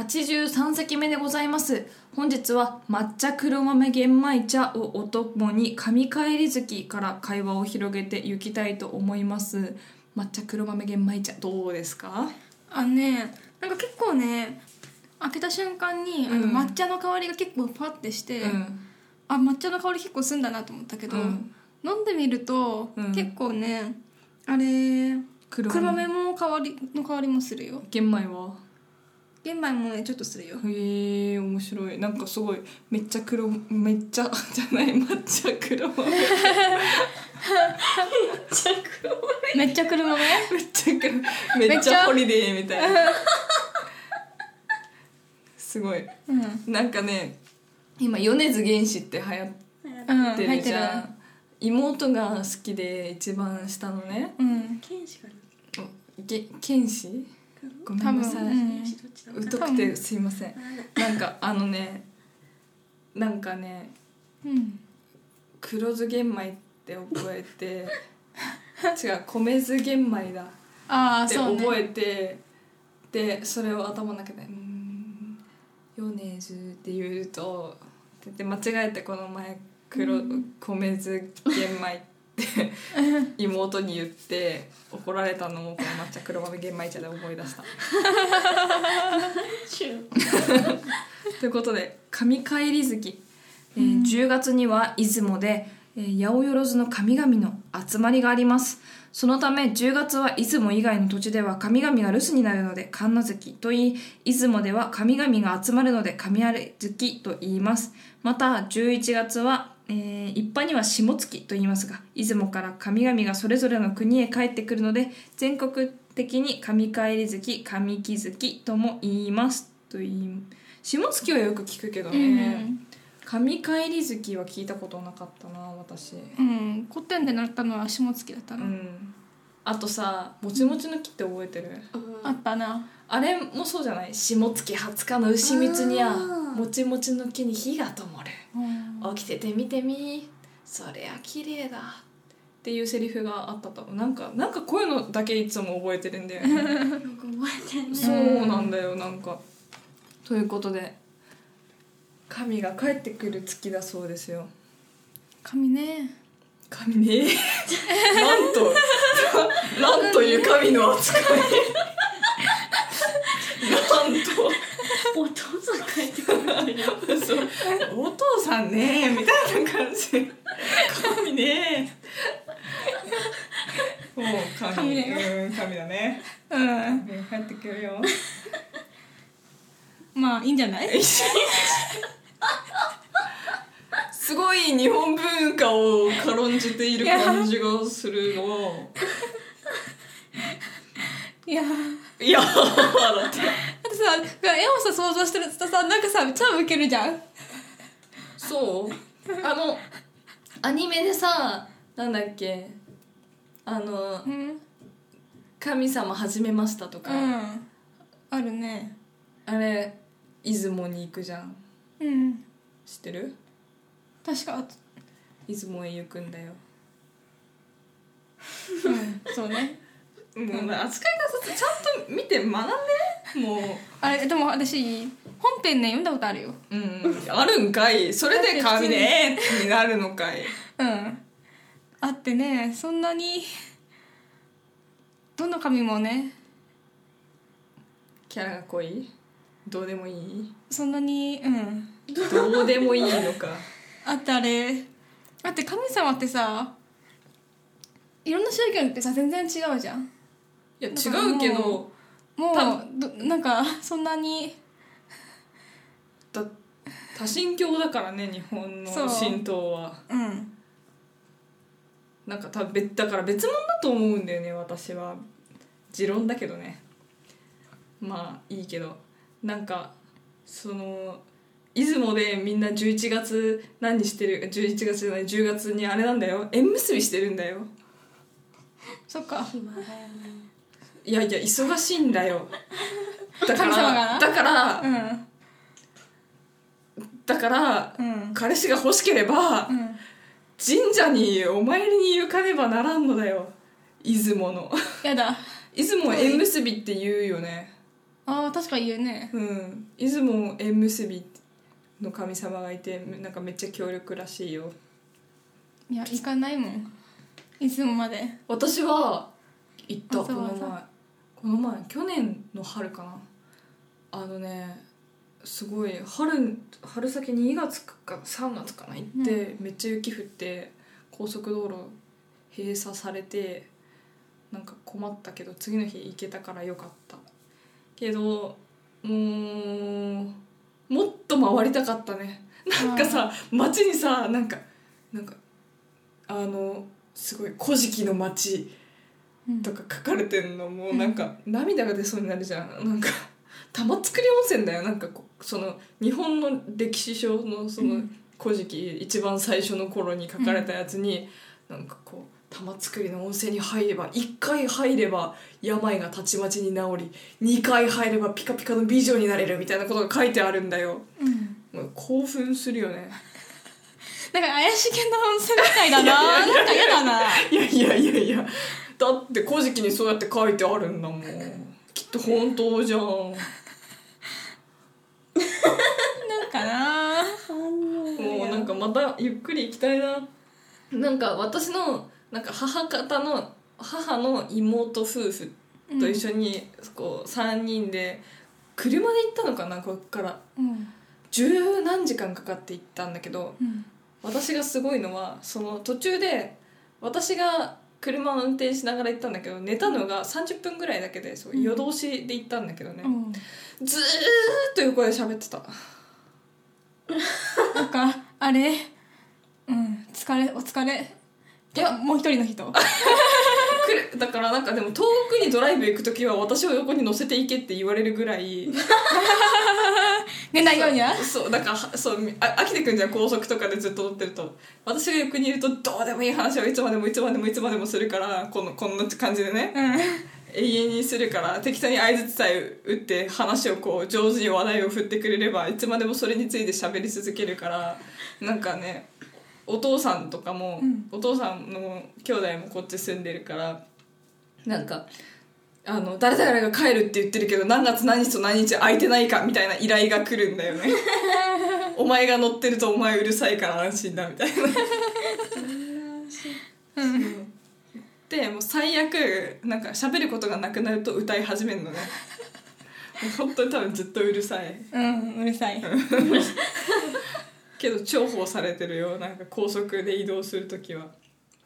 83席目でございます。本日は抹茶黒豆玄米茶をお供に神帰り月から会話を広げていきたいと思います。抹茶黒豆玄米茶どうですか？あのねなんか結構ね開けた瞬間に、あのうん。抹茶の香りが結構パッてして、うん。あ抹茶の香り結構すんだなと思ったけど、うん。飲んでみると、うん。結構ねあれ黒黒豆も香りの香りもするよ。玄米は？玄米もねちょっとするよ。へえ面白い。なんかすごい めっちゃ黒めっちゃじゃない抹茶黒。豆めっちゃ黒豆めっちゃ黒。豆めっちゃ？黒めっちゃホリデーみたいな。すごい。うん。なんかね今米津玄師って流行うんってるるじゃん、妹が好きで一番下のね。うん。げ剣士？ごめんなさい、うん。疎くてすいません。なんかあのねなんかねうん。黒酢玄米って覚えて 違う米酢玄米だ。ってああそうね。覚えて、でそれを頭の中で「うーん米津」って言うとで間違えてこの前黒、米酢玄米って 妹に言って怒られたのをこの抹茶黒豆玄米茶で思い出した。ということで神帰り月、えー10月には出雲で、えー八百万の神々の集まりがあります。そのため10月は出雲以外の土地では神々が留守になるので神無月と言い出雲では神々が集まるので神有月と言います。また11月は、えー一般には下月と言いますが出雲から神々がそれぞれの国へ帰ってくるので全国的に神帰り月神木月とも言いますと言い下月はよく聞くけどね、神帰り月は聞いたことなかったな私。うん古典で習ったのは下月だったの、うん。あとさもちもちの木って覚えてる？あったな。あれもそうじゃない？下月20日の牛蜜にゃあー。もちもちの木に火が灯る。うん。起きてて見てみ。そりゃ綺麗だ。っていうセリフがあったとなんかなんかこういうのだけいつも覚えてるんだよね。なんか覚えてんね。そうなんだよなんか。ということで神が帰ってくる月だそうですよ。神ね。神ね。なんと。なんという神の扱い。なんと。お父さん帰ってくるお父さんね。みたいな感じ神ねもう神神だようん神だねうん神帰ってくるよまあいいんじゃないすごい日本文化を軽んじている感じがするのいやだいやだってってさ絵をさ想像してるとさなんかさ超ウケるじゃん。そう。あのアニメでさなんだっけ。あのうん「神様始めました」とか、うん。あるね。あれ出雲に行くじゃん。うん。知ってる？確か出雲へ行くんだよ。うんそうね。もう扱い方ちゃんと見て学んでもうあれでも私本編ね読んだことあるよ。うんあるんかい。それで神ねになるのかい。うん。あってねそんなにどの神もねキャラが濃い？どうでもいい？そんなにうん。どうでもいいのか。あってあれ。だって神様ってさいろんな宗教によってさ全然違うじゃん。いや違うけどもう多どなんか そんなに。だ多神教だからね日本のそう。神道は。うん。なんか多分別だから別物だと思うんだよね私は。持論だけどね。まあいいけど。なんかその出雲でみんな11月何してる11月じゃない10月にあれなんだよ。縁結びしてるんだよ。そっか。暇だよねいやいや忙しいんだよ。だか神様がらだからうん。だからうん。彼氏が欲しければうん。神社にお参りに行かねばならんのだよ。出雲の。やだ。出雲縁結びって言うよね。あー確か言うね。うん。出雲縁結びの神様がいてなんかめっちゃ強力らしいよ。いや行かないもん。いつもまで。私は行った。この前この前去年の春かな。あのねすごい春春先2月か3月かな行って、めっちゃ雪降って高速道路閉鎖されてなんか困ったけど次の日行けたからよかった。けどもうもっと回りたかったね。なんかさ街にさなんかなんかあのすごい「古事記の街」うんとか書かれてんのもうなんか涙が出そうになるじゃん。なんか玉造温泉だよ。なんかこうその日本の歴史書のその「古事記」一番最初の頃に書かれたやつに、なんかこう玉造の温泉に入れば1回入れば病がたちまちに治り2回入ればピカピカの美女になれるみたいなことが書いてあるんだよ。うん。興奮するよね。なんか怪しげな温泉みたいだな。なんか嫌だな。いやいやいやいやだって「古事記」にそうやって書いてあるんだもん。きっと本当じゃん。なんかな。もうなんかまたゆっくり行きたいな。なんか私のなんか母方の母の妹夫婦と一緒にこう3人で車で行ったのかなこっから。うん十何時間かかって行ったんだけどうん。私がすごいのはその途中で私が車を運転しながら行ったんだけど寝たのが30分ぐらいだけでそう夜通しで行ったんだけどね、うん。ずーっと横で喋ってた。なんかあれ？うん疲れお疲れ？いや。もう一人の人 来る。だからなんかでも遠くにドライブ行く時は私を横に乗せていけって言われるぐらい。寝ないようには？そうだからはそうあ飽きてくんじゃん高速とかでずっと乗ってると。私が横にいるとどうでもいい話をいつまでもいつまでもいつまでもするからこのこんな感じでね。永遠にするから適当に相づちさえ打って話をこう上手に話題を振ってくれればいつまでもそれについて喋り続けるからなんかねお父さんとかも、うん。お父さんの兄弟もこっち住んでるからなんかあの誰々が帰るって言ってるけど何月何日と何日空いてないかみたいな依頼が来るんだよね。お前が乗ってるとお前うるさいから安心だみたいな。でもう最悪なんか喋ることがなくなると歌い始めるのね。本当に多分ずっとうるさい。うんうるさい けど重宝されてるよ。なんか高速で移動する時は。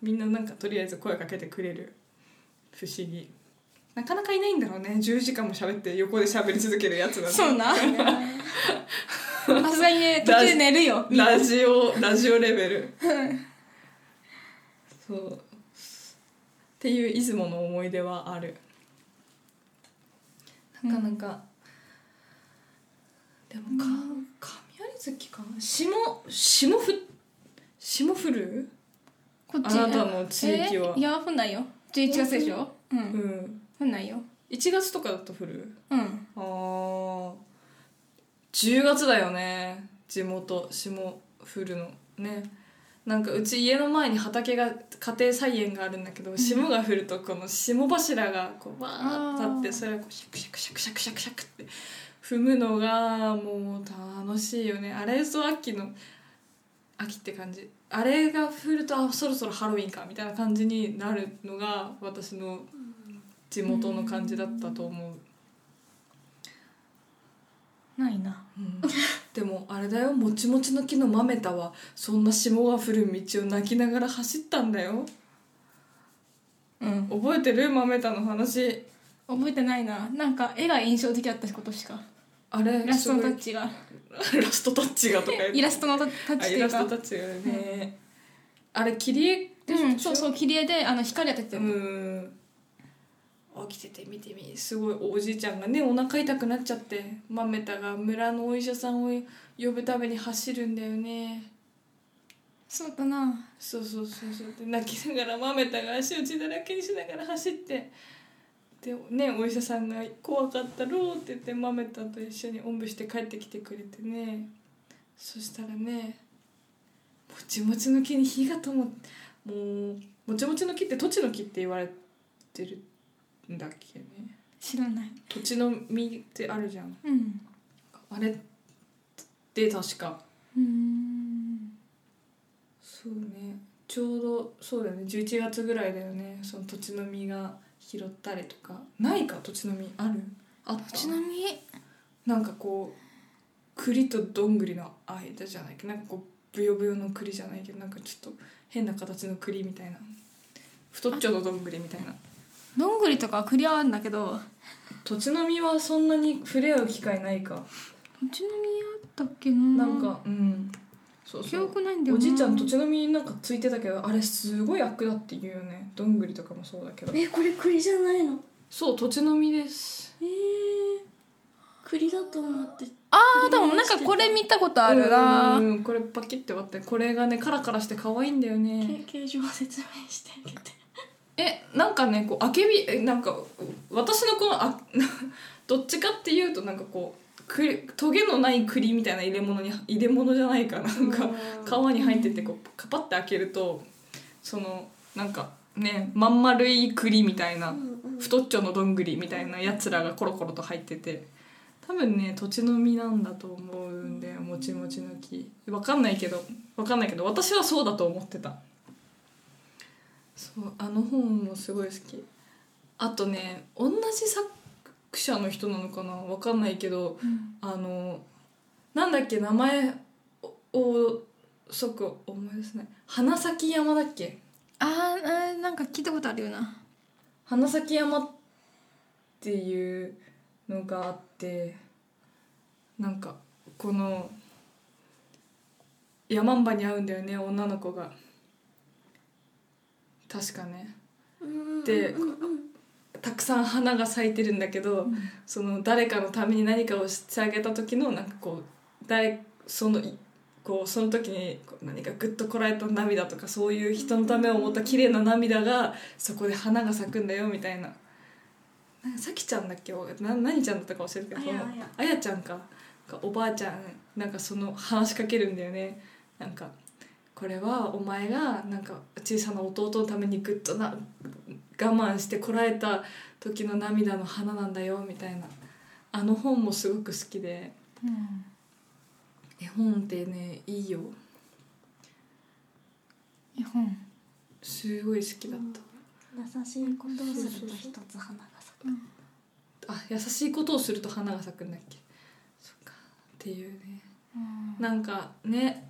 みんななんかとりあえず声かけてくれる。不思議。なかなかいないんだろうね。10時間も喋って横で喋り続けるやつなんてそうな。さすがにね。途中で寝るよ。ラジオラジオレベル。そう。っていう出雲の思い出はある。なかなか、でもか雷月かな？霜霜降霜降る？こっち？あなたの地域は。え？ーいや降んないよ。11月でしょ？ううん。ん。降んないよ。1月とかだと降る？うん。あー。10月だよね。地元霜降るの。ね。なんかうち家の前に畑が家庭菜園があるんだけど霜が降るとこの霜柱がこうわーって立ってそれをこうシャクシャクシャクシャクシャクシャクって踏むのがもう楽しいよね。あれぞ秋の秋って感じ。あれが降るとあそろそろハロウィンかみたいな感じになるのが私の地元の感じだったと思う。ないな。うん。でもあれだよ。もちもちの木の豆太はそんな霜が降る道を泣きながら走ったんだよ。うん。覚えてる？豆田の話。覚えてないな。なんか絵が印象的だったことしかあれイラストのタッチチが ラストタッチがとか言って。イラストのタッチあイラストタッチがね、あれ切り絵でしょ？うんそうそう切り絵であの光当ててうる。ん。起きてて見てみ。すごいおじいちゃんがねお腹痛くなっちゃってマメタが村のお医者さんを呼ぶために走るんだよね。そうだな。そうそうそうそう。で泣きながらマメタが足を血だらけにしながら走ってでねお医者さんが「怖かったろう」って言ってマメタと一緒におんぶして帰ってきてくれてね。そしたらねもちもちの木に火が灯ってもうもちもちの木って土地の木って言われてるんだっけね。知らない。土地の実ってあるじゃん。うん。あれで確か。うん。そうね。ちょうどそうだよね。11月ぐらいだよね。その土地の実が拾ったりとかないか？土地の実ある？あった？ちなみ？になんかこう栗とどんぐりの間じゃないけどなんかこうブヨブヨの栗じゃないけどなんかちょっと変な形の栗みたいな。太っちょのどんぐりみたいな。どんぐりとかはクリアあるんだけど土地の実はそんなに触れ合う機会ないか？うちの実あったっけな？なんかうんそう記そう。憶ないんだよな。おじいちゃん土地の実なんかついてたけどあれすごい悪だって言うよね。どんぐりとかもそうだけど。えこれ栗じゃないの？そう土地の実です。えー、栗だと思って。あーでもなんかこれ見たことあるな。うんうんうんこれパキって割ってこれがねカラカラして可愛いんだよね。形状を説明してあげて。えなんかねこうあけびえなんか私のこのあ どっちかっていうとなんかこうくトゲのない栗みたいな入れ物に入れ物じゃないかな。んか皮に入っててこうカパって開けるとそのなんかねまん丸い栗みたいな太っちょのどんぐりみたいなやつらがコロコロと入ってて多分ね土地の実なんだと思うんだよもちもちの木。わかんないけどわかんないけど私はそうだと思ってた。そうあの本もすごい好き。あとね同じ作者の人なのかな？わかんないけどあのなんだっけ名前をを即思い出せない。花咲山だっけ？あーあーなんか聞いたことあるよな。花咲山っていうのがあってなんかこの山んばに会うんだよね女の子が。確かね。でたくさん花が咲いてるんだけど、その誰かのために何かをしてあげた時のなんかこう誰そのいこうその時に何かグッとこらえた涙とかそういう人のためを思った綺麗な涙がそこで花が咲くんだよみたいな。なんかさきちゃんだっけ？な何ちゃんだったか忘れるけどあやちゃんか。がおばあちゃんなんかその話しかけるんだよね。なんかこれはお前がなんか小さな弟のためにグッとな我慢してこらえた時の涙の花なんだよみたいな。あの本もすごく好きで。うん。絵本ってねいいよ。絵本。すごい好きだった、優しいことをすると一つ花が咲く。あ優しいことをすると花が咲くんだっけそっかっていうねなんかね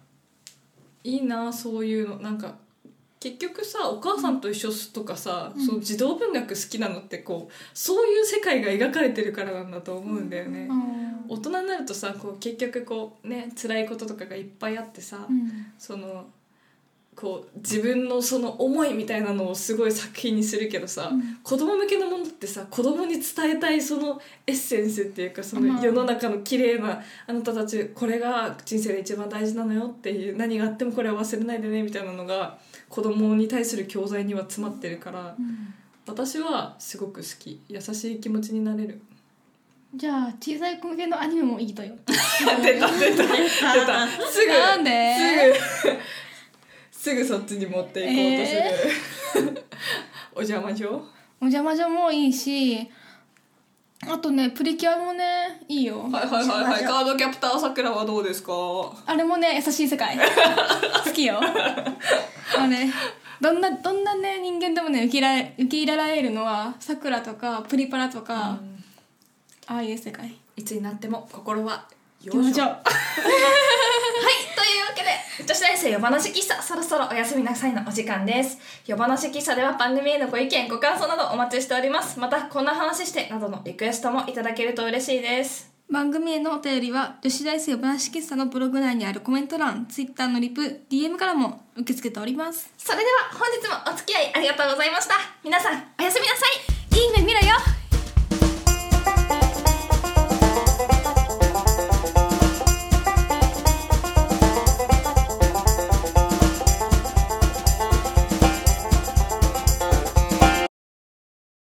いいなそういうの。なんか結局さ「お母さんと一緒」とかさ、うん。その児童文学好きなのってこうそういう世界が描かれてるからなんだと思うんだよね、大人になるとさこう結局こうね辛いこととかがいっぱいあってさ、うん。そのこう自分のその思いみたいなのをすごい作品にするけどさ、うん。子供向けのものってさ子供に伝えたいそのエッセンスっていうかそうんの世の中の綺麗なあなたたちこれが人生で一番大事なのよっていう何があってもこれは忘れないでねみたいなのが子供に対する教材には詰まってるからうん。私はすごく好き。優しい気持ちになれる。じゃあ小さい子向けのアニメもいいとよ。出た出た出た。すぐなんで？すぐすぐそっちに持っていこうとする、お邪魔状？お邪魔女もいいしあとねプリキュアもねいいよ。はいはいはいはい。カードキャプターさくらはどうですか？あれもね優しい世界。好きよ。あれどんなどんなね人間でもね受け入れられ受け入れられるのはさくらとかプリパラとか、ああいう世界。いつになっても心は行きましょ。う はいというわけで女子大生夜話喫茶そろそろおやすみなさいのお時間です。夜話喫茶では番組へのご意見ご感想などお待ちしております。またこんな話してなどのリクエストもいただけると嬉しいです。番組へのお便りは女子大生話喫茶のブログ内にあるコメント欄 Twitter のリプ DM からも受け付けております。それでは本日もお付き合いありがとうございました。皆さんおやすみなさい。いい夢見ろよ